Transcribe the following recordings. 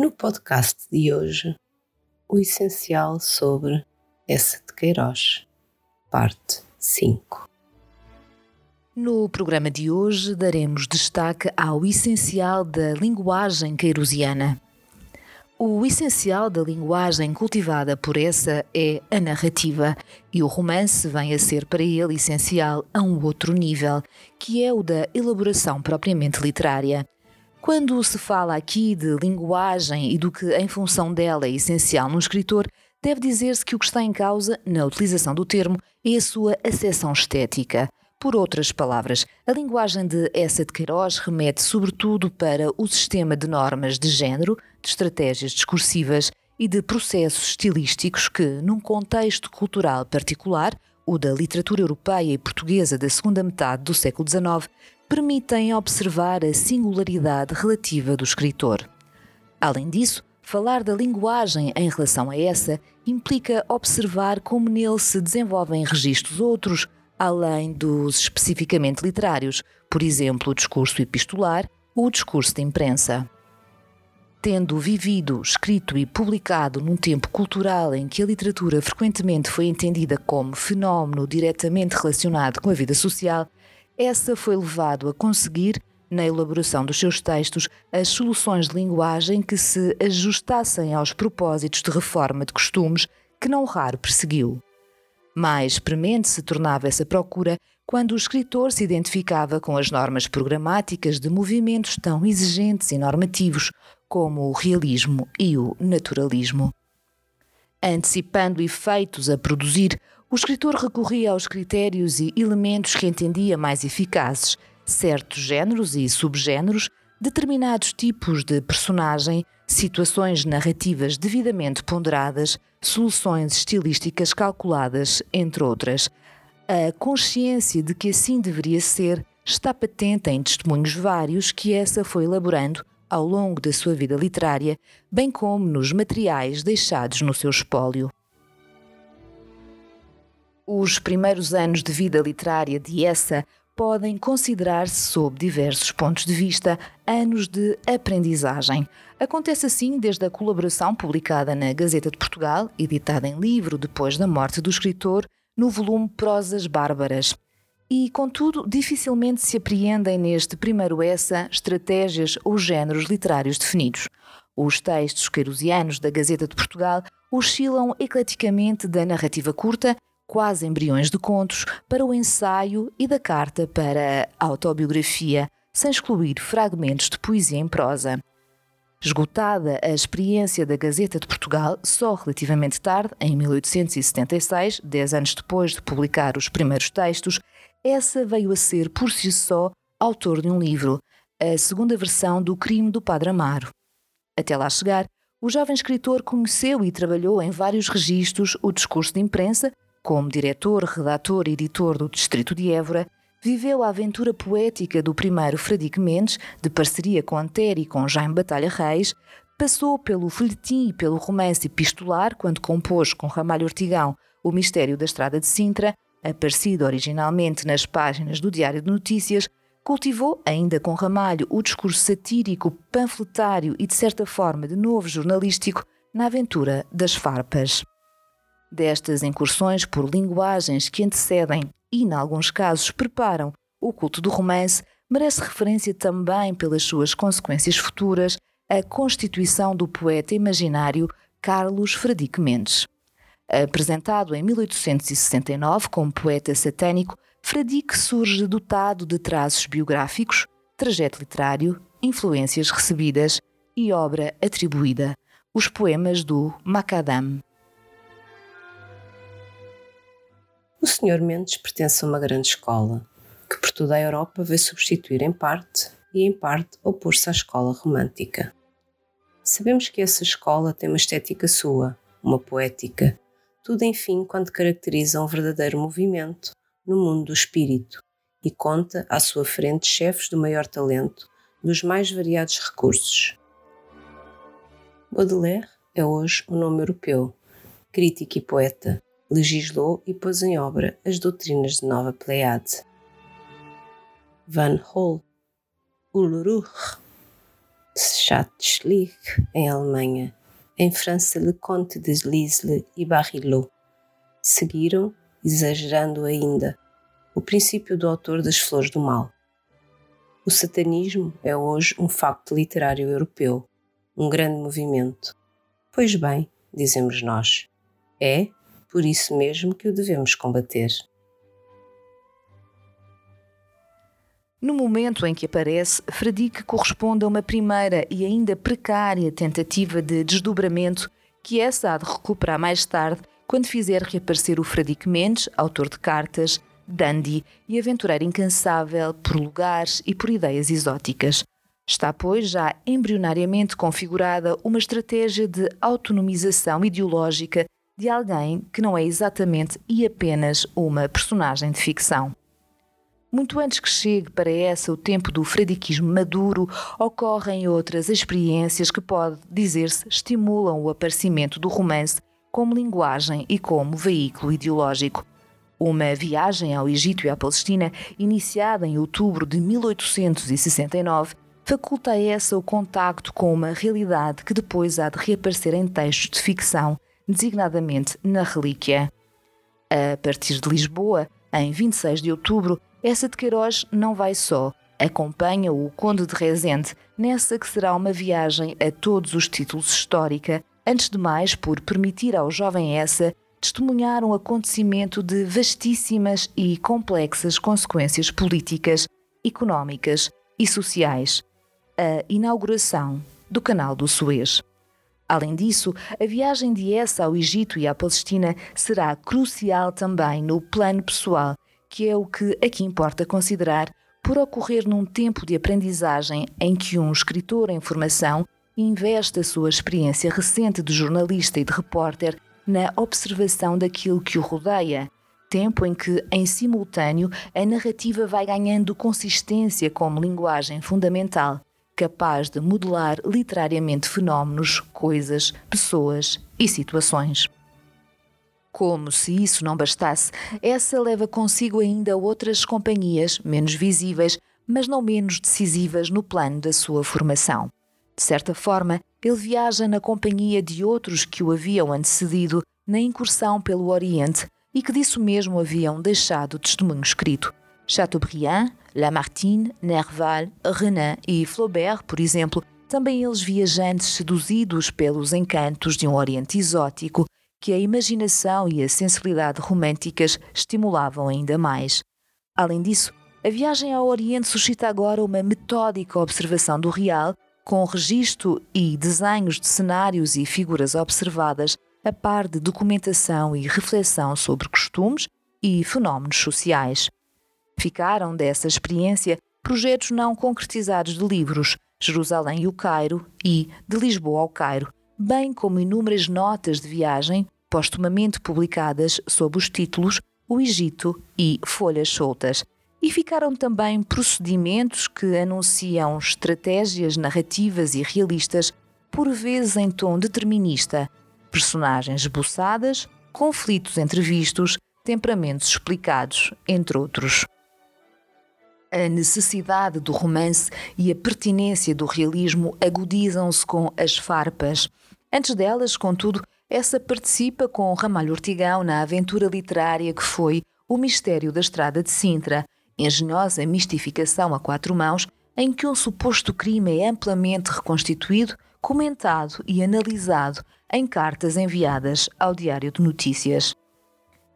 No podcast de hoje, o essencial sobre essa de Queiroz, parte 5. No programa de hoje daremos destaque ao essencial da linguagem queirosiana. O essencial da linguagem cultivada por essa é a narrativa, e o romance vem a ser para ele essencial a um outro nível, que é o da elaboração propriamente literária. Quando se fala aqui de linguagem e do que, em função dela, é essencial num escritor, deve dizer-se que o que está em causa, na utilização do termo, é a sua acessão estética. Por outras palavras, a linguagem de Essa de Queiroz remete sobretudo para o sistema de normas de género, de estratégias discursivas e de processos estilísticos que, num contexto cultural particular, o da literatura europeia e portuguesa da segunda metade do século XIX, permitem observar a singularidade relativa do escritor. Além disso, falar da linguagem em relação a essa implica observar como nele se desenvolvem registros outros, além dos especificamente literários, por exemplo, o discurso epistolar ou o discurso de imprensa. Tendo vivido, escrito e publicado num tempo cultural em que a literatura frequentemente foi entendida como fenómeno diretamente relacionado com a vida social, essa foi levado a conseguir, na elaboração dos seus textos, as soluções de linguagem que se ajustassem aos propósitos de reforma de costumes que não raro perseguiu. Mais premente se tornava essa procura quando o escritor se identificava com as normas programáticas de movimentos tão exigentes e normativos como o realismo e o naturalismo. Antecipando efeitos a produzir o escritor recorria aos critérios e elementos que entendia mais eficazes, certos géneros e subgéneros, determinados tipos de personagem, situações narrativas devidamente ponderadas, soluções estilísticas calculadas, entre outras. A consciência de que assim deveria ser está patente em testemunhos vários que essa foi elaborando ao longo da sua vida literária, bem como nos materiais deixados no seu espólio. Os primeiros anos de vida literária de Essa podem considerar-se, sob diversos pontos de vista, anos de aprendizagem. Acontece assim desde a colaboração publicada na Gazeta de Portugal, editada em livro depois da morte do escritor, no volume Prosas Bárbaras. E, contudo, dificilmente se apreendem neste primeiro essa estratégias ou géneros literários definidos. Os textos queirosianos da Gazeta de Portugal oscilam ecleticamente da narrativa curta quase embriões de contos, para o ensaio e da carta para a autobiografia, sem excluir fragmentos de poesia em prosa. Esgotada a experiência da Gazeta de Portugal, só relativamente tarde, em 1876, dez anos depois de publicar os primeiros textos, essa veio a ser, por si só, autor de um livro, a segunda versão do Crime do Padre Amaro. Até lá chegar, o jovem escritor conheceu e trabalhou em vários registros o discurso de imprensa, como diretor, redator e editor do Distrito de Évora, viveu a aventura poética do primeiro Fradique Mendes, de parceria com Antero e com Jaime Batalha Reis, passou pelo folhetim e pelo romance epistolar quando compôs com Ramalho Ortigão O Mistério da Estrada de Sintra, aparecido originalmente nas páginas do Diário de Notícias, cultivou, ainda com Ramalho, o discurso satírico, panfletário e, de certa forma, de novo jornalístico na aventura das farpas. Destas incursões por linguagens que antecedem e, em alguns casos, preparam o culto do romance, merece referência também pelas suas consequências futuras a constituição do poeta imaginário Carlos Fradique Mendes. Apresentado em 1869 como poeta satânico, Fradique surge dotado de traços biográficos, trajeto literário, influências recebidas e obra atribuída, os poemas do Macadam. O Sr. Mendes pertence a uma grande escola, que por toda a Europa veio substituir em parte e em parte opor-se à escola romântica. Sabemos que essa escola tem uma estética sua, uma poética, tudo enfim quando caracteriza um verdadeiro movimento no mundo do espírito e conta à sua frente chefes do maior talento, dos mais variados recursos. Baudelaire é hoje um nome europeu, crítico e poeta, legislou e pôs em obra as doutrinas de Nova Pleiade. Van Hol, Ulruch, Schatzschlich, em Alemanha, em França Le Comte de Lisle e Barillot. Seguiram, exagerando ainda, o princípio do autor das Flores do Mal. O satanismo é hoje um facto literário europeu, um grande movimento. Pois bem, dizemos nós, é por isso mesmo que o devemos combater. No momento em que aparece, Fradique corresponde a uma primeira e ainda precária tentativa de desdobramento que essa há de recuperar mais tarde, quando fizer reaparecer o Fradique Mendes, autor de cartas, dandy e aventureiro incansável por lugares e por ideias exóticas. Está, pois, já embrionariamente configurada uma estratégia de autonomização ideológica de alguém que não é exatamente e apenas uma personagem de ficção. Muito antes que chegue para essa o tempo do fradiquismo maduro, ocorrem outras experiências que, pode dizer-se, estimulam o aparecimento do romance como linguagem e como veículo ideológico. Uma viagem ao Egito e à Palestina, iniciada em outubro de 1869, faculta a essa o contacto com uma realidade que depois há de reaparecer em textos de ficção, designadamente na Relíquia. A partir de Lisboa, em 26 de outubro, essa de Queiroz não vai só. Acompanha o Conde de Rezende nessa que será uma viagem a todos os títulos histórica, antes de mais por permitir ao jovem essa testemunhar um acontecimento de vastíssimas e complexas consequências políticas, económicas e sociais. A inauguração do Canal do Suez. Além disso, a viagem de Essa ao Egito e à Palestina será crucial também no plano pessoal que é o que aqui importa considerar por ocorrer num tempo de aprendizagem em que um escritor em formação investe a sua experiência recente de jornalista e de repórter na observação daquilo que o rodeia, tempo em que, em simultâneo, a narrativa vai ganhando consistência como linguagem fundamental, capaz de modelar literariamente fenómenos, coisas, pessoas e situações. Como se isso não bastasse, essa leva consigo ainda outras companhias, menos visíveis, mas não menos decisivas no plano da sua formação. De certa forma, ele viaja na companhia de outros que o haviam antecedido na incursão pelo Oriente e que disso mesmo haviam deixado testemunho escrito. Chateaubriand, Lamartine, Nerval, Renan e Flaubert, por exemplo, também eles viajantes seduzidos pelos encantos de um Oriente exótico, que a imaginação e a sensibilidade românticas estimulavam ainda mais. Além disso, a viagem ao Oriente suscita agora uma metódica observação do real, com registro e desenhos de cenários e figuras observadas, a par de documentação e reflexão sobre costumes e fenómenos sociais. Ficaram dessa experiência projetos não concretizados de livros, Jerusalém e o Cairo e De Lisboa ao Cairo, bem como inúmeras notas de viagem postumamente publicadas sob os títulos O Egito e Folhas Soltas. E ficaram também procedimentos que anunciam estratégias narrativas e realistas, por vezes em tom determinista, personagens esboçadas, conflitos entrevistos, temperamentos explicados, entre outros. A necessidade do romance e a pertinência do realismo agudizam-se com as farpas. Antes delas, contudo, essa participa com Ramalho Ortigão na aventura literária que foi O Mistério da Estrada de Sintra, engenhosa mistificação a quatro mãos em que um suposto crime é amplamente reconstituído, comentado e analisado em cartas enviadas ao Diário de Notícias.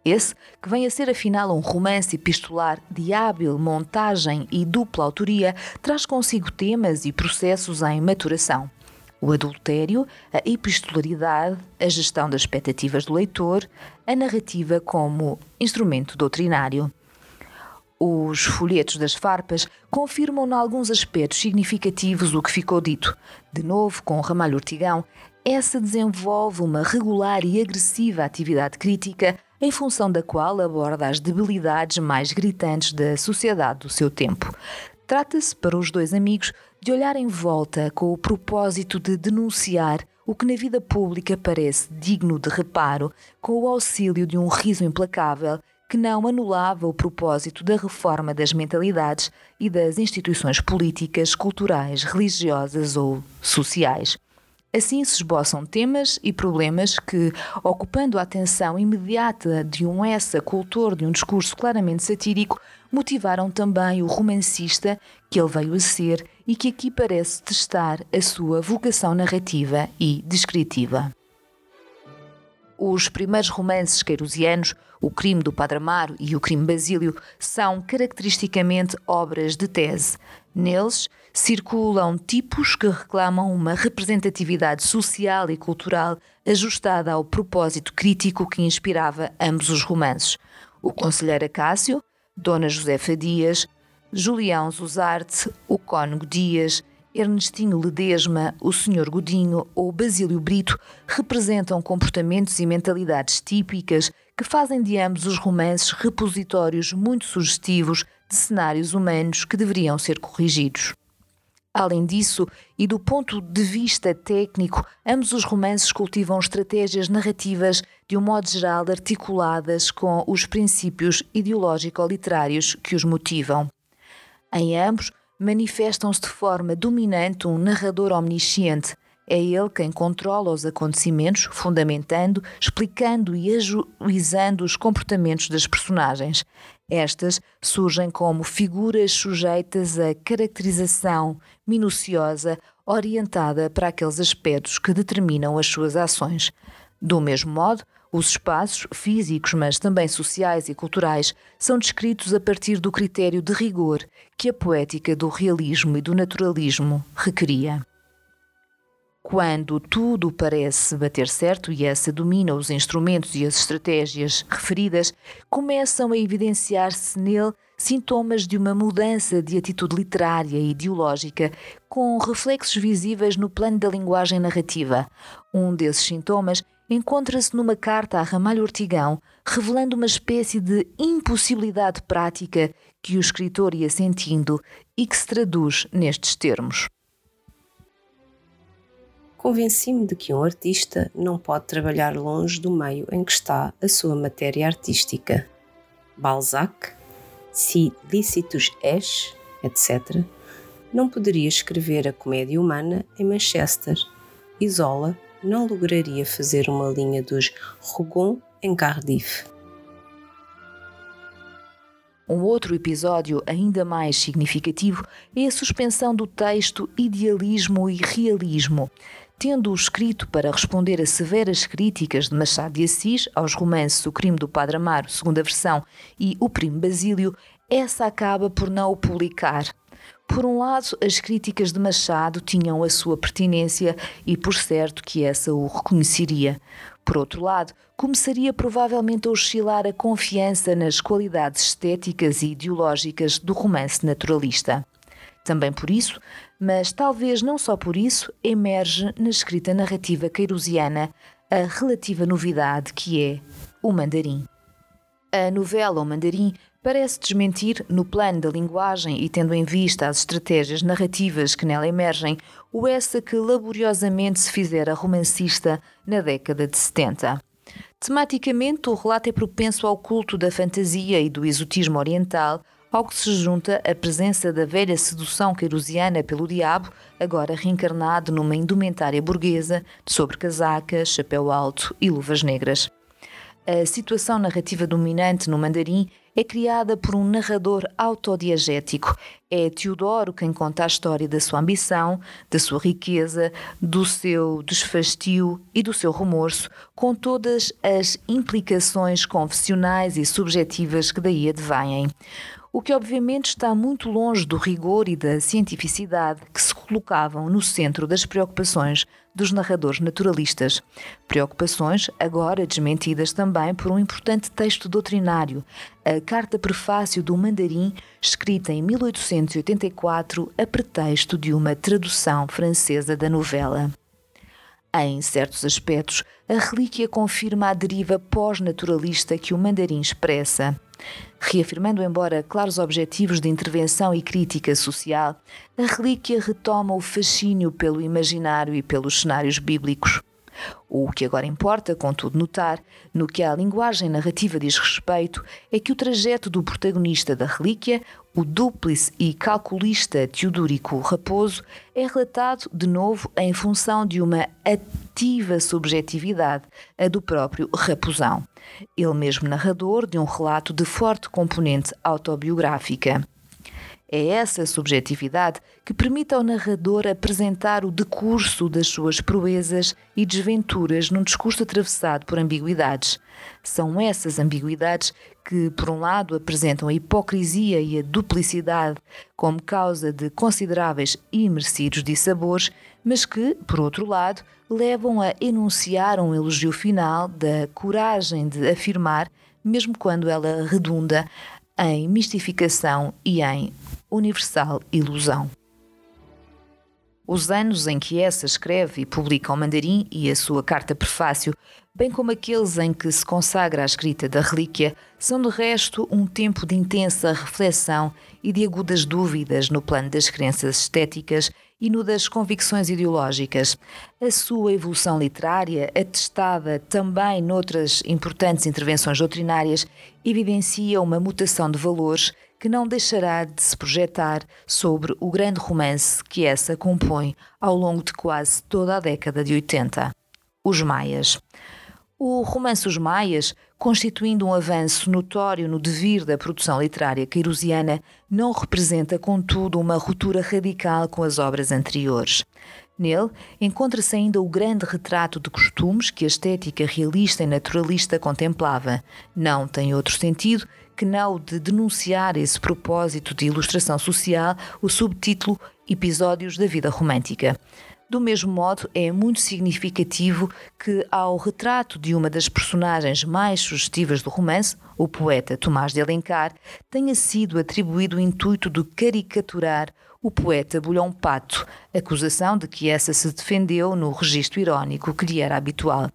Esse, que vem a ser afinal um romance epistolar de hábil montagem e dupla autoria, traz consigo temas e processos em maturação. O adultério, a epistolaridade, a gestão das expectativas do leitor, a narrativa como instrumento doutrinário. Os folhetos das farpas confirmam, em alguns aspectos significativos, o que ficou dito. De novo, com Ramalho Ortigão, essa desenvolve uma regular e agressiva atividade crítica em função da qual aborda as debilidades mais gritantes da sociedade do seu tempo. Trata-se, para os dois amigos, de olhar em volta com o propósito de denunciar o que na vida pública parece digno de reparo, com o auxílio de um riso implacável que não anulava o propósito da reforma das mentalidades e das instituições políticas, culturais, religiosas ou sociais. Assim se esboçam temas e problemas que, ocupando a atenção imediata de um essa cultor de um discurso claramente satírico, motivaram também o romancista que ele veio a ser e que aqui parece testar a sua vocação narrativa e descritiva. Os primeiros romances queirusianos, O Crime do Padre Amaro e O Crime Basílio, são caracteristicamente obras de tese. Neles, circulam tipos que reclamam uma representatividade social e cultural ajustada ao propósito crítico que inspirava ambos os romances. O Conselheiro Acácio, Dona Josefa Dias, Julião Zuzarte, o Cônego Dias, Ernestinho Ledesma, o Sr. Godinho ou Basílio Brito representam comportamentos e mentalidades típicas que fazem de ambos os romances repositórios muito sugestivos de cenários humanos que deveriam ser corrigidos. Além disso, e do ponto de vista técnico, ambos os romances cultivam estratégias narrativas de um modo geral articuladas com os princípios ideológico-literários que os motivam. Em ambos, manifestam-se de forma dominante um narrador omnisciente. É ele quem controla os acontecimentos, fundamentando, explicando e ajuizando os comportamentos das personagens. Estas surgem como figuras sujeitas a caracterização minuciosa orientada para aqueles aspectos que determinam as suas ações. Do mesmo modo, os espaços físicos, mas também sociais e culturais, são descritos a partir do critério de rigor que a poética do realismo e do naturalismo requeria. Quando tudo parece bater certo e essa domina os instrumentos e as estratégias referidas, começam a evidenciar-se nele sintomas de uma mudança de atitude literária e ideológica, com reflexos visíveis no plano da linguagem narrativa. Um desses sintomas encontra-se numa carta a Ramalho Ortigão, revelando uma espécie de impossibilidade prática que o escritor ia sentindo e que se traduz nestes termos. Convenci-me de que um artista não pode trabalhar longe do meio em que está a sua matéria artística. Balzac, Si licitus es, etc., não poderia escrever a comédia humana em Manchester. Isola não lograria fazer uma linha dos Rougon em Cardiff. Um outro episódio ainda mais significativo é a suspensão do texto idealismo e realismo, tendo-o escrito para responder a severas críticas de Machado de Assis aos romances O Crime do Padre Amaro, segunda versão, e O Primo Basílio, essa acaba por não o publicar. Por um lado, as críticas de Machado tinham a sua pertinência e por certo que essa o reconheceria. Por outro lado, começaria provavelmente a oscilar a confiança nas qualidades estéticas e ideológicas do romance naturalista. Também por isso, mas talvez não só por isso, emerge na escrita narrativa queirusiana a relativa novidade que é o mandarim. A novela O Mandarim parece desmentir, no plano da linguagem e tendo em vista as estratégias narrativas que nela emergem, o essa que laboriosamente se fizera romancista na década de 70. Tematicamente, o relato é propenso ao culto da fantasia e do exotismo oriental, ao que se junta a presença da velha sedução queirusiana pelo diabo, agora reencarnado numa indumentária burguesa de sobrecasaca, chapéu alto e luvas negras. A situação narrativa dominante no mandarim é criada por um narrador autodiegético. É Teodoro quem conta a história da sua ambição, da sua riqueza, do seu desfastio e do seu remorso, com todas as implicações confessionais e subjetivas que daí advêm o que obviamente está muito longe do rigor e da cientificidade que se colocavam no centro das preocupações dos narradores naturalistas. Preocupações agora desmentidas também por um importante texto doutrinário, a Carta Prefácio do Mandarim, escrita em 1884 a pretexto de uma tradução francesa da novela. Em certos aspectos, a relíquia confirma a deriva pós-naturalista que o mandarim expressa. Reafirmando, embora claros objetivos de intervenção e crítica social, a relíquia retoma o fascínio pelo imaginário e pelos cenários bíblicos. O que agora importa, contudo, notar, no que a linguagem narrativa diz respeito, é que o trajeto do protagonista da relíquia, o dúplice e calculista Teodórico Raposo, é relatado de novo em função de uma ativa subjetividade, a do próprio Raposão. Ele mesmo narrador de um relato de forte componente autobiográfica. É essa subjetividade que permite ao narrador apresentar o decurso das suas proezas e desventuras num discurso atravessado por ambiguidades. São essas ambiguidades que, por um lado, apresentam a hipocrisia e a duplicidade como causa de consideráveis e merecidos dissabores, mas que, por outro lado, levam a enunciar um elogio final da coragem de afirmar, mesmo quando ela redunda em mistificação e em universal ilusão. Os anos em que essa escreve e publica o Mandarim e a sua carta prefácio, bem como aqueles em que se consagra a escrita da relíquia, são de resto um tempo de intensa reflexão e de agudas dúvidas no plano das crenças estéticas e no das convicções ideológicas. A sua evolução literária, atestada também noutras importantes intervenções doutrinárias, evidencia uma mutação de valores que não deixará de se projetar sobre o grande romance que essa compõe ao longo de quase toda a década de 80. Os Maias. O romance Os Maias, constituindo um avanço notório no devir da produção literária queirosiana, não representa, contudo, uma ruptura radical com as obras anteriores. Nele encontra-se ainda o grande retrato de costumes que a estética realista e naturalista contemplava. Não tem outro sentido que não de denunciar esse propósito de ilustração social o subtítulo Episódios da Vida Romântica. Do mesmo modo, é muito significativo que, ao retrato de uma das personagens mais sugestivas do romance, o poeta Tomás de Alencar, tenha sido atribuído o intuito de caricaturar o poeta Bulhão Pato, acusação de que essa se defendeu no registro irónico que lhe era habitual.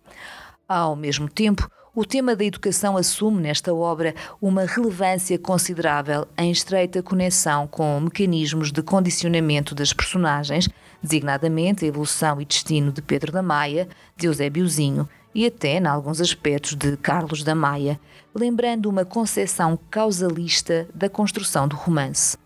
Ao mesmo tempo, o tema da educação assume nesta obra uma relevância considerável em estreita conexão com mecanismos de condicionamento das personagens, designadamente a evolução e destino de Pedro da Maia, de Eusébiozinho e até, em alguns aspectos, de Carlos da Maia, lembrando uma concepção causalista da construção do romance.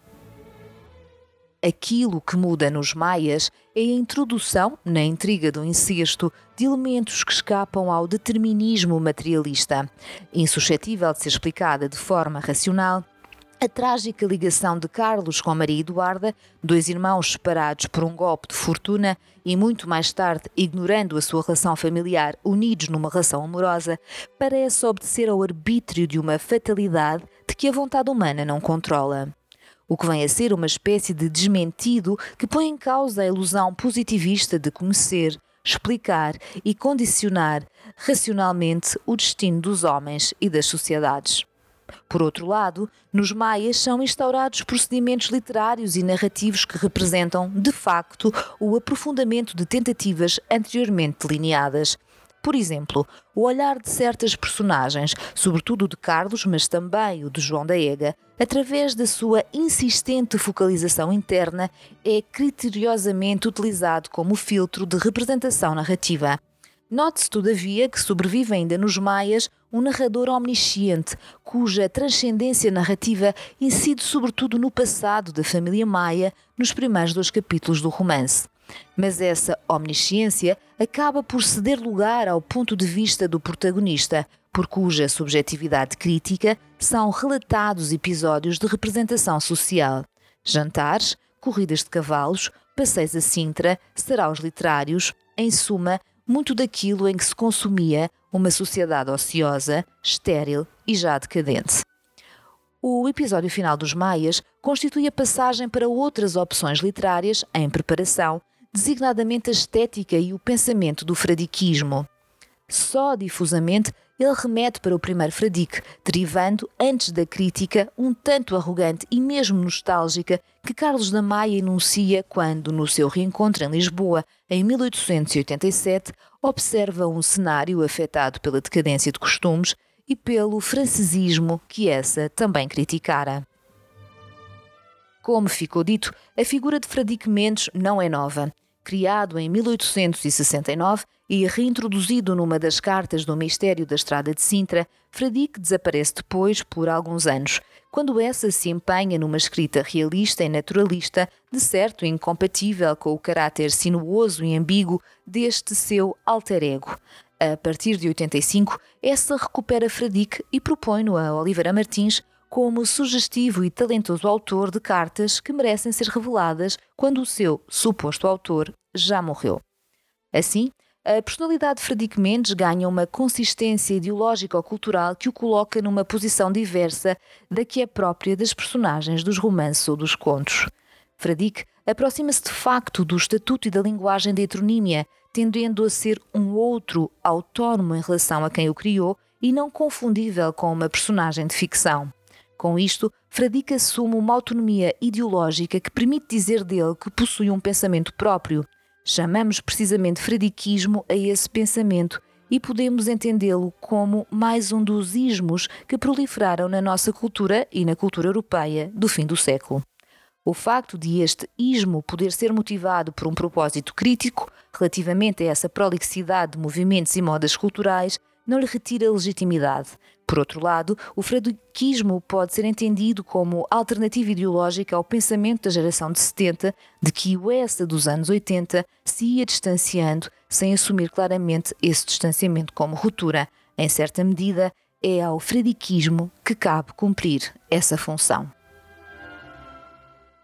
Aquilo que muda nos Maias é a introdução, na intriga do incesto, de elementos que escapam ao determinismo materialista. Insuscetível de ser explicada de forma racional, a trágica ligação de Carlos com Maria Eduarda, dois irmãos separados por um golpe de fortuna e muito mais tarde, ignorando a sua relação familiar, unidos numa relação amorosa, parece obedecer ao arbítrio de uma fatalidade de que a vontade humana não controla o que vem a ser uma espécie de desmentido que põe em causa a ilusão positivista de conhecer, explicar e condicionar racionalmente o destino dos homens e das sociedades. Por outro lado, nos Maias são instaurados procedimentos literários e narrativos que representam, de facto, o aprofundamento de tentativas anteriormente delineadas, por exemplo, o olhar de certas personagens, sobretudo o de Carlos, mas também o de João da Ega, através da sua insistente focalização interna, é criteriosamente utilizado como filtro de representação narrativa. Note-se, todavia, que sobrevive ainda nos Maias um narrador omnisciente, cuja transcendência narrativa incide sobretudo no passado da família Maia nos primeiros dois capítulos do romance. Mas essa omnisciência acaba por ceder lugar ao ponto de vista do protagonista, por cuja subjetividade crítica são relatados episódios de representação social. Jantares, corridas de cavalos, passeios a Sintra, saraus literários, em suma, muito daquilo em que se consumia uma sociedade ociosa, estéril e já decadente. O episódio final dos Maias constitui a passagem para outras opções literárias em preparação designadamente a estética e o pensamento do fradiquismo. Só difusamente ele remete para o primeiro fradique, derivando, antes da crítica, um tanto arrogante e mesmo nostálgica que Carlos da Maia enuncia quando, no seu reencontro em Lisboa, em 1887, observa um cenário afetado pela decadência de costumes e pelo francesismo que essa também criticara. Como ficou dito, a figura de Fradique Mendes não é nova. Criado em 1869, e reintroduzido numa das cartas do Mistério da Estrada de Sintra, Fradique desaparece depois por alguns anos, quando essa se empenha numa escrita realista e naturalista, de certo incompatível com o caráter sinuoso e ambíguo deste seu alter ego. A partir de 85, essa recupera Fradique e propõe-no a Oliveira Martins como sugestivo e talentoso autor de cartas que merecem ser reveladas quando o seu suposto autor já morreu. Assim, a personalidade de Fradique Mendes ganha uma consistência ideológica ou cultural que o coloca numa posição diversa da que é própria das personagens dos romances ou dos contos. Fradique aproxima-se de facto do estatuto e da linguagem da heteronímia, tendendo a ser um outro autónomo em relação a quem o criou e não confundível com uma personagem de ficção. Com isto, Fradique assume uma autonomia ideológica que permite dizer dele que possui um pensamento próprio, Chamamos precisamente fradiquismo a esse pensamento e podemos entendê-lo como mais um dos ismos que proliferaram na nossa cultura e na cultura europeia do fim do século. O facto de este ismo poder ser motivado por um propósito crítico relativamente a essa prolixidade de movimentos e modas culturais não lhe retira legitimidade. Por outro lado, o fradiquismo pode ser entendido como alternativa ideológica ao pensamento da geração de 70, de que o ESA dos anos 80 se ia distanciando, sem assumir claramente esse distanciamento como ruptura. Em certa medida, é ao fradiquismo que cabe cumprir essa função.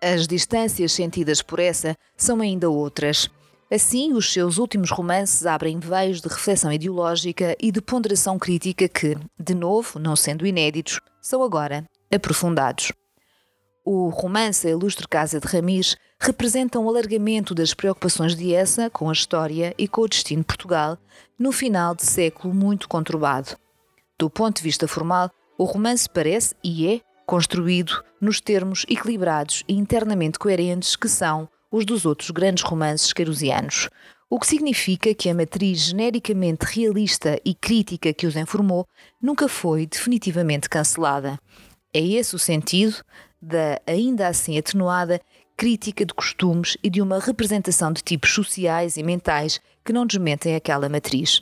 As distâncias sentidas por essa são ainda outras. Assim, os seus últimos romances abrem veios de reflexão ideológica e de ponderação crítica que, de novo, não sendo inéditos, são agora aprofundados. O romance A Ilustre Casa de Ramis representa um alargamento das preocupações de Essa com a história e com o destino de Portugal no final de século muito conturbado. Do ponto de vista formal, o romance parece e é construído nos termos equilibrados e internamente coerentes que são os dos outros grandes romances querusianos, o que significa que a matriz genericamente realista e crítica que os informou nunca foi definitivamente cancelada. É esse o sentido da, ainda assim atenuada, crítica de costumes e de uma representação de tipos sociais e mentais que não desmentem aquela matriz.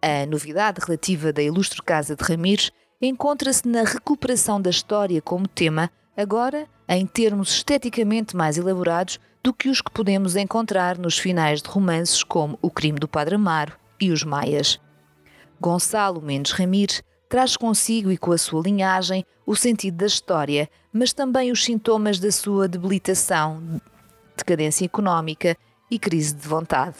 A novidade relativa da ilustre Casa de Ramires encontra-se na recuperação da história como tema, agora em termos esteticamente mais elaborados do que os que podemos encontrar nos finais de romances como O Crime do Padre Amaro e Os Maias. Gonçalo Mendes Ramires traz consigo e com a sua linhagem o sentido da história, mas também os sintomas da sua debilitação, decadência económica e crise de vontade.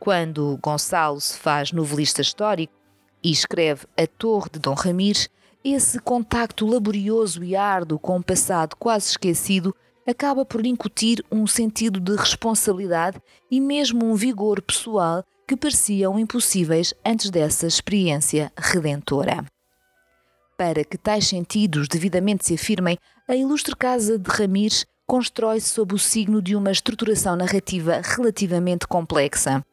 Quando Gonçalo se faz novelista histórico e escreve A Torre de Dom Ramires, esse contacto laborioso e árduo com um passado quase esquecido acaba por incutir um sentido de responsabilidade e mesmo um vigor pessoal que pareciam impossíveis antes dessa experiência redentora. Para que tais sentidos devidamente se afirmem, a ilustre casa de Ramires constrói-se sob o signo de uma estruturação narrativa relativamente complexa.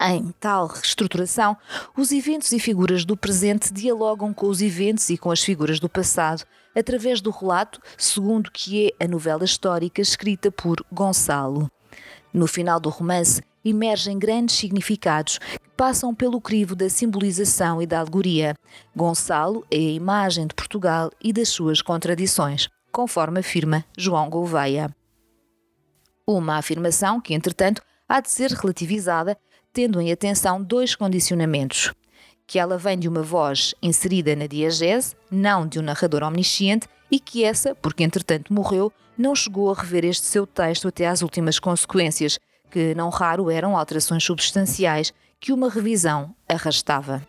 Em tal reestruturação, os eventos e figuras do presente dialogam com os eventos e com as figuras do passado, através do relato, segundo que é a novela histórica escrita por Gonçalo. No final do romance, emergem grandes significados que passam pelo crivo da simbolização e da alegoria. Gonçalo é a imagem de Portugal e das suas contradições, conforme afirma João Gouveia. Uma afirmação que, entretanto, há de ser relativizada tendo em atenção dois condicionamentos: que ela vem de uma voz inserida na diagese, não de um narrador omnisciente, e que essa, porque entretanto morreu, não chegou a rever este seu texto até às últimas consequências, que não raro eram alterações substanciais que uma revisão arrastava.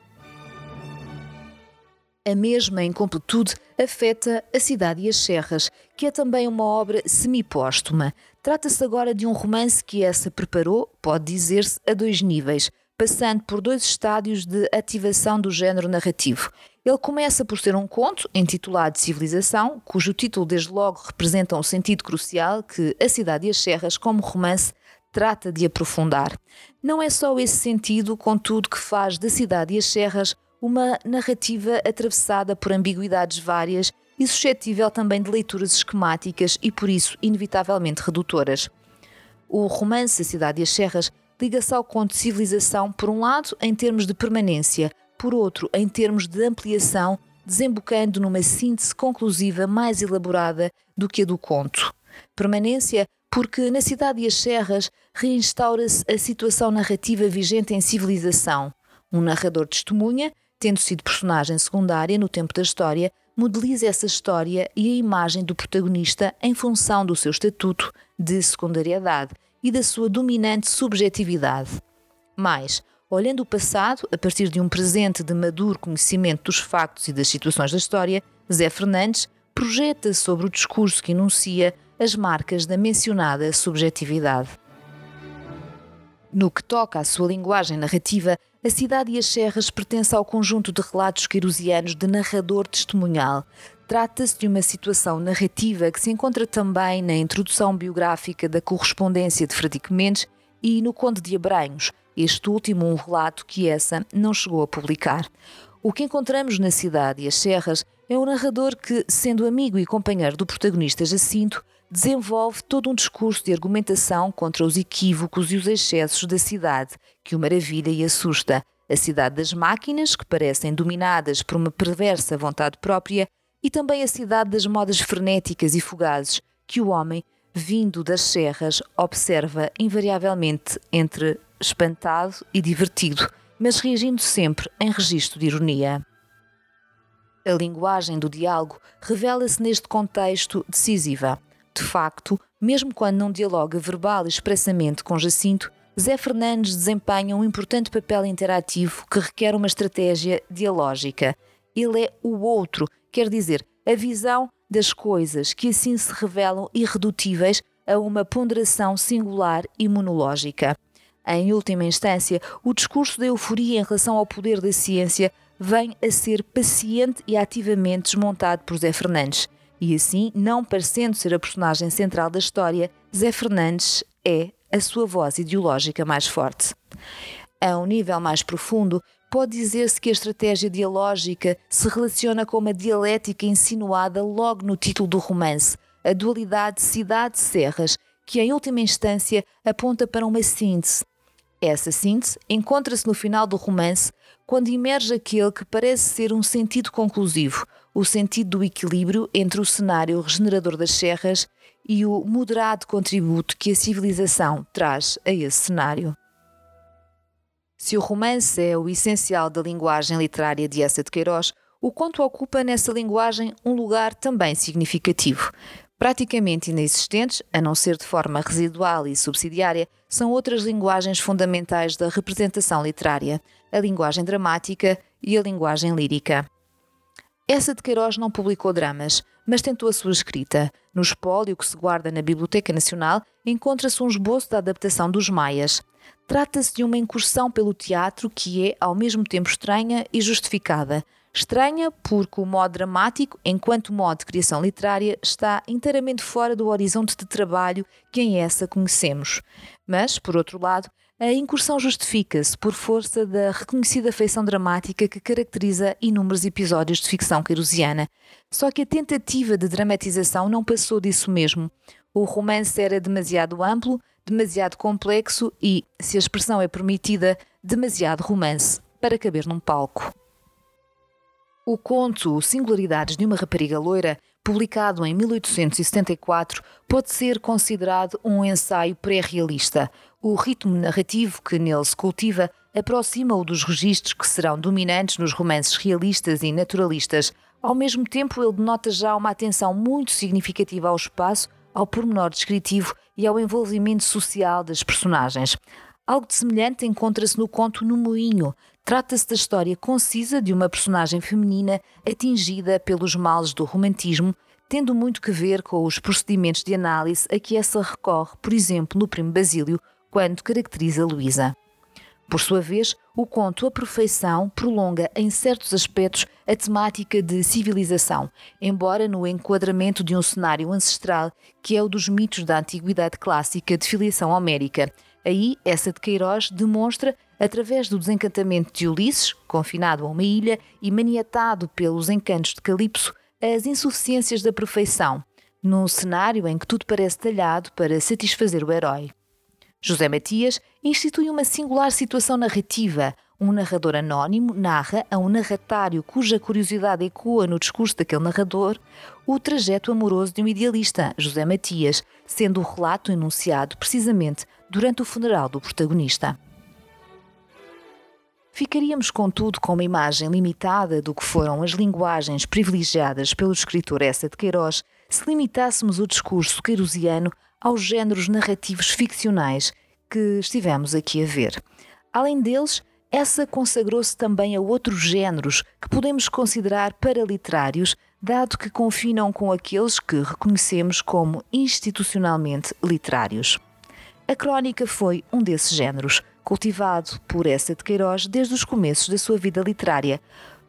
A mesma incompletude afeta A Cidade e as Serras, que é também uma obra semipóstuma. Trata-se agora de um romance que essa preparou, pode dizer-se, a dois níveis, passando por dois estádios de ativação do género narrativo. Ele começa por ser um conto intitulado Civilização, cujo título desde logo representa um sentido crucial que A Cidade e as Serras, como romance, trata de aprofundar. Não é só esse sentido, contudo, que faz da Cidade e as Serras uma narrativa atravessada por ambiguidades várias e suscetível também de leituras esquemáticas e por isso inevitavelmente redutoras. O romance A Cidade e as Serras liga-se ao conto civilização, por um lado, em termos de permanência, por outro, em termos de ampliação, desembocando numa síntese conclusiva mais elaborada do que a do conto. Permanência porque na Cidade e as Serras reinstaura-se a situação narrativa vigente em civilização. Um narrador testemunha, tendo sido personagem secundária no tempo da história, modeliza essa história e a imagem do protagonista em função do seu estatuto de secundariedade e da sua dominante subjetividade. Mais, olhando o passado a partir de um presente de maduro conhecimento dos factos e das situações da história, Zé Fernandes projeta sobre o discurso que enuncia as marcas da mencionada subjetividade. No que toca à sua linguagem narrativa, a Cidade e as Serras pertence ao conjunto de relatos queirusianos de narrador testemunhal. Trata-se de uma situação narrativa que se encontra também na introdução biográfica da correspondência de Fradique Mendes e no Conde de Abranhos, este último um relato que essa não chegou a publicar. O que encontramos na Cidade e as Serras é um narrador que, sendo amigo e companheiro do protagonista Jacinto, desenvolve todo um discurso de argumentação contra os equívocos e os excessos da cidade, que o maravilha e assusta. A cidade das máquinas, que parecem dominadas por uma perversa vontade própria, e também a cidade das modas frenéticas e fugazes, que o homem, vindo das serras, observa invariavelmente entre espantado e divertido, mas reagindo sempre em registro de ironia. A linguagem do diálogo revela-se neste contexto decisiva. De facto, mesmo quando não dialoga verbal e expressamente com Jacinto, Zé Fernandes desempenha um importante papel interativo que requer uma estratégia dialógica. Ele é o outro, quer dizer, a visão das coisas que assim se revelam irredutíveis a uma ponderação singular e monológica. Em última instância, o discurso da euforia em relação ao poder da ciência vem a ser paciente e ativamente desmontado por Zé Fernandes. E assim, não parecendo ser a personagem central da história, Zé Fernandes é a sua voz ideológica mais forte. A um nível mais profundo, pode dizer-se que a estratégia dialógica se relaciona com uma dialética insinuada logo no título do romance, a dualidade cidade-serras, que em última instância aponta para uma síntese. Essa síntese encontra-se no final do romance, quando emerge aquele que parece ser um sentido conclusivo, o sentido do equilíbrio entre o cenário regenerador das serras e o moderado contributo que a civilização traz a esse cenário. Se o romance é o essencial da linguagem literária de Essa de Queiroz, o conto ocupa nessa linguagem um lugar também significativo. Praticamente inexistentes, a não ser de forma residual e subsidiária, são outras linguagens fundamentais da representação literária, a linguagem dramática e a linguagem lírica. Essa de Queiroz não publicou dramas, mas tentou a sua escrita. No espólio que se guarda na Biblioteca Nacional encontra-se um esboço da adaptação dos Maias. Trata-se de uma incursão pelo teatro que é, ao mesmo tempo, estranha e justificada. Estranha porque o modo dramático, enquanto modo de criação literária, está inteiramente fora do horizonte de trabalho que em essa conhecemos. Mas, por outro lado, a incursão justifica-se por força da reconhecida feição dramática que caracteriza inúmeros episódios de ficção querusiana. Só que a tentativa de dramatização não passou disso mesmo. O romance era demasiado amplo, demasiado complexo e, se a expressão é permitida, demasiado romance para caber num palco. O conto Singularidades de uma Rapariga Loira, publicado em 1874, pode ser considerado um ensaio pré-realista. O ritmo narrativo que nele se cultiva aproxima-o dos registros que serão dominantes nos romances realistas e naturalistas. Ao mesmo tempo, ele denota já uma atenção muito significativa ao espaço, ao pormenor descritivo e ao envolvimento social das personagens. Algo de semelhante encontra-se no conto No Moinho. Trata-se da história concisa de uma personagem feminina atingida pelos males do romantismo, tendo muito que ver com os procedimentos de análise a que essa recorre, por exemplo, no Primo Basílio, quando caracteriza Luísa. Por sua vez, o conto A Perfeição prolonga em certos aspectos a temática de civilização, embora no enquadramento de um cenário ancestral que é o dos mitos da antiguidade clássica de filiação homérica, Aí, essa de Queiroz demonstra, através do desencantamento de Ulisses, confinado a uma ilha e maniatado pelos encantos de Calipso, as insuficiências da perfeição, num cenário em que tudo parece talhado para satisfazer o herói. José Matias institui uma singular situação narrativa. Um narrador anónimo narra a um narratário cuja curiosidade ecoa no discurso daquele narrador o trajeto amoroso de um idealista, José Matias, sendo o relato enunciado precisamente durante o funeral do protagonista. Ficaríamos, contudo, com uma imagem limitada do que foram as linguagens privilegiadas pelo escritor Essa de Queiroz se limitássemos o discurso queirosiano aos géneros narrativos ficcionais que estivemos aqui a ver. Além deles, essa consagrou-se também a outros géneros que podemos considerar paraliterários, dado que confinam com aqueles que reconhecemos como institucionalmente literários. A crónica foi um desses géneros, cultivado por essa de Queiroz desde os começos da sua vida literária.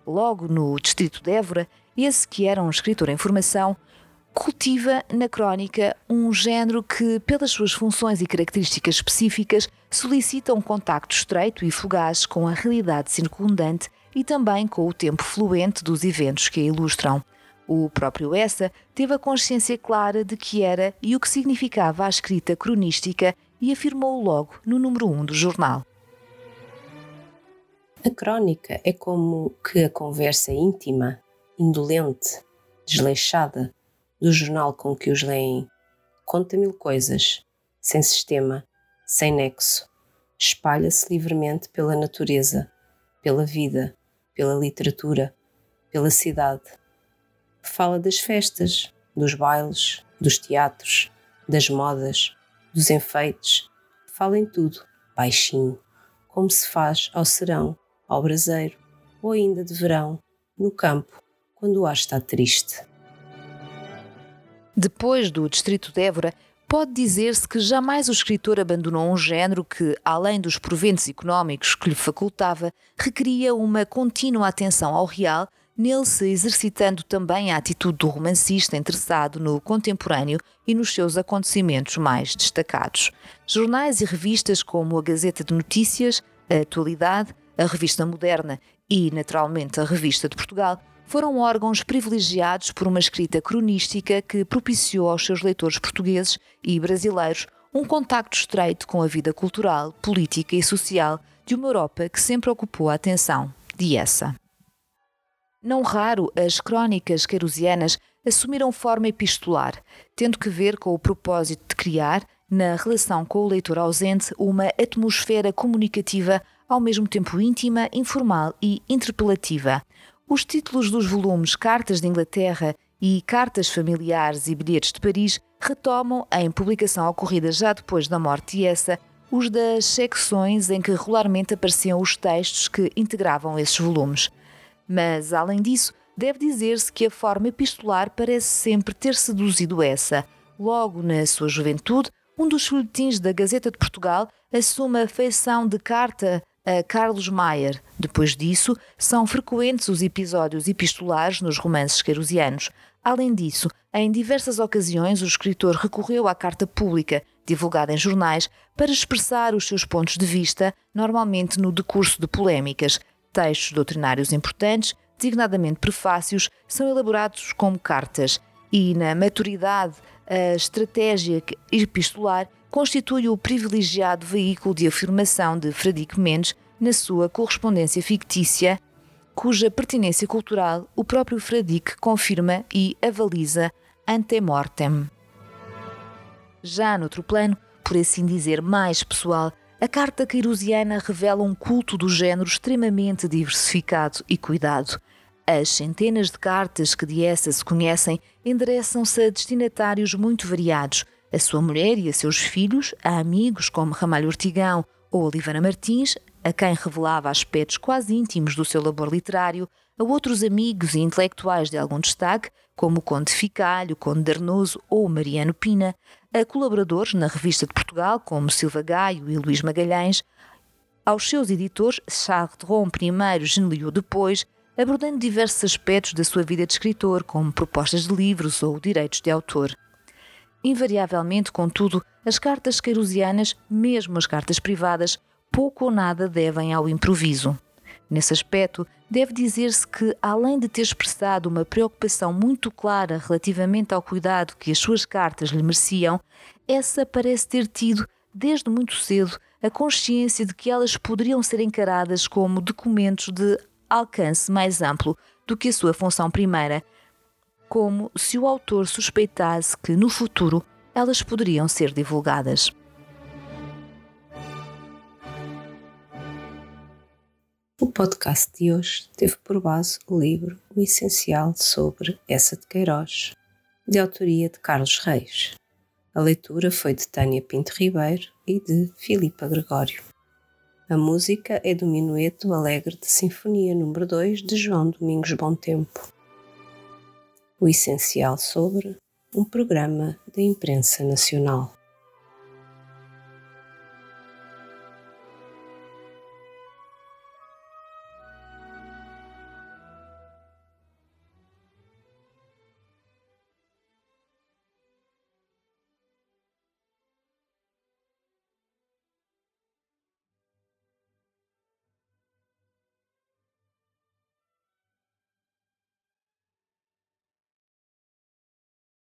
Logo no distrito de Évora, esse que era um escritor em formação, cultiva na crónica um género que, pelas suas funções e características específicas, solicita um contacto estreito e fugaz com a realidade circundante e também com o tempo fluente dos eventos que a ilustram. O próprio Essa teve a consciência clara de que era e o que significava a escrita cronística e afirmou logo no número 1 um do jornal. A crónica é como que a conversa íntima, indolente, desleixada do jornal com que os leem. Conta mil coisas, sem sistema, sem nexo. Espalha-se livremente pela natureza, pela vida, pela literatura, pela cidade. Fala das festas, dos bailes, dos teatros, das modas, dos enfeites, fala em tudo, baixinho, como se faz ao serão, ao braseiro, ou ainda de verão, no campo, quando o ar está triste. Depois do Distrito de Évora, pode dizer-se que jamais o escritor abandonou um género que, além dos proventos económicos que lhe facultava, requeria uma contínua atenção ao real nele se exercitando também a atitude do romancista interessado no contemporâneo e nos seus acontecimentos mais destacados. Jornais e revistas como a Gazeta de Notícias, a Atualidade, a Revista Moderna e, naturalmente, a Revista de Portugal foram órgãos privilegiados por uma escrita cronística que propiciou aos seus leitores portugueses e brasileiros um contacto estreito com a vida cultural, política e social de uma Europa que sempre ocupou a atenção de essa. Não raro, as crónicas querusianas assumiram forma epistolar, tendo que ver com o propósito de criar, na relação com o leitor ausente, uma atmosfera comunicativa ao mesmo tempo íntima, informal e interpelativa. Os títulos dos volumes Cartas de Inglaterra e Cartas Familiares e Bilhetes de Paris retomam, em publicação ocorrida já depois da morte de essa, os das secções em que regularmente apareciam os textos que integravam esses volumes. Mas, além disso, deve dizer-se que a forma epistolar parece sempre ter seduzido essa. Logo na sua juventude, um dos folhetins da Gazeta de Portugal assume a feição de carta a Carlos Maier. Depois disso, são frequentes os episódios epistolares nos romances querusianos. Além disso, em diversas ocasiões o escritor recorreu à carta pública, divulgada em jornais, para expressar os seus pontos de vista, normalmente no decurso de polémicas, Textos doutrinários importantes, designadamente prefácios, são elaborados como cartas e, na maturidade, a estratégia epistolar constitui o privilegiado veículo de afirmação de Fradique Mendes na sua correspondência fictícia, cuja pertinência cultural o próprio Fradique confirma e avaliza ante mortem. Já noutro plano, por assim dizer mais pessoal, a carta queirusiana revela um culto do género extremamente diversificado e cuidado. As centenas de cartas que de essa se conhecem endereçam-se a destinatários muito variados, a sua mulher e a seus filhos, a amigos como Ramalho Ortigão ou Olivana Martins, a quem revelava aspectos quase íntimos do seu labor literário, a outros amigos e intelectuais de algum destaque, como o Conde Ficalho, o Conde Darnoso ou Mariano Pina, a colaboradores na Revista de Portugal, como Silva Gaio e Luís Magalhães, aos seus editores, Charles Dron primeiro, Geneliu depois, abordando diversos aspectos da sua vida de escritor, como propostas de livros ou direitos de autor. Invariavelmente, contudo, as cartas queirusianas, mesmo as cartas privadas, pouco ou nada devem ao improviso. Nesse aspecto, deve dizer-se que, além de ter expressado uma preocupação muito clara relativamente ao cuidado que as suas cartas lhe mereciam, essa parece ter tido desde muito cedo, a consciência de que elas poderiam ser encaradas como documentos de alcance mais amplo do que a sua função primeira, como se o autor suspeitasse que, no futuro, elas poderiam ser divulgadas. O podcast de hoje teve por base o livro O Essencial sobre Essa de Queiroz, de autoria de Carlos Reis. A leitura foi de Tânia Pinto Ribeiro e de Filipa Gregório. A música é do Minueto Alegre de Sinfonia número 2 de João Domingos Bom Tempo. O essencial sobre um programa da imprensa nacional.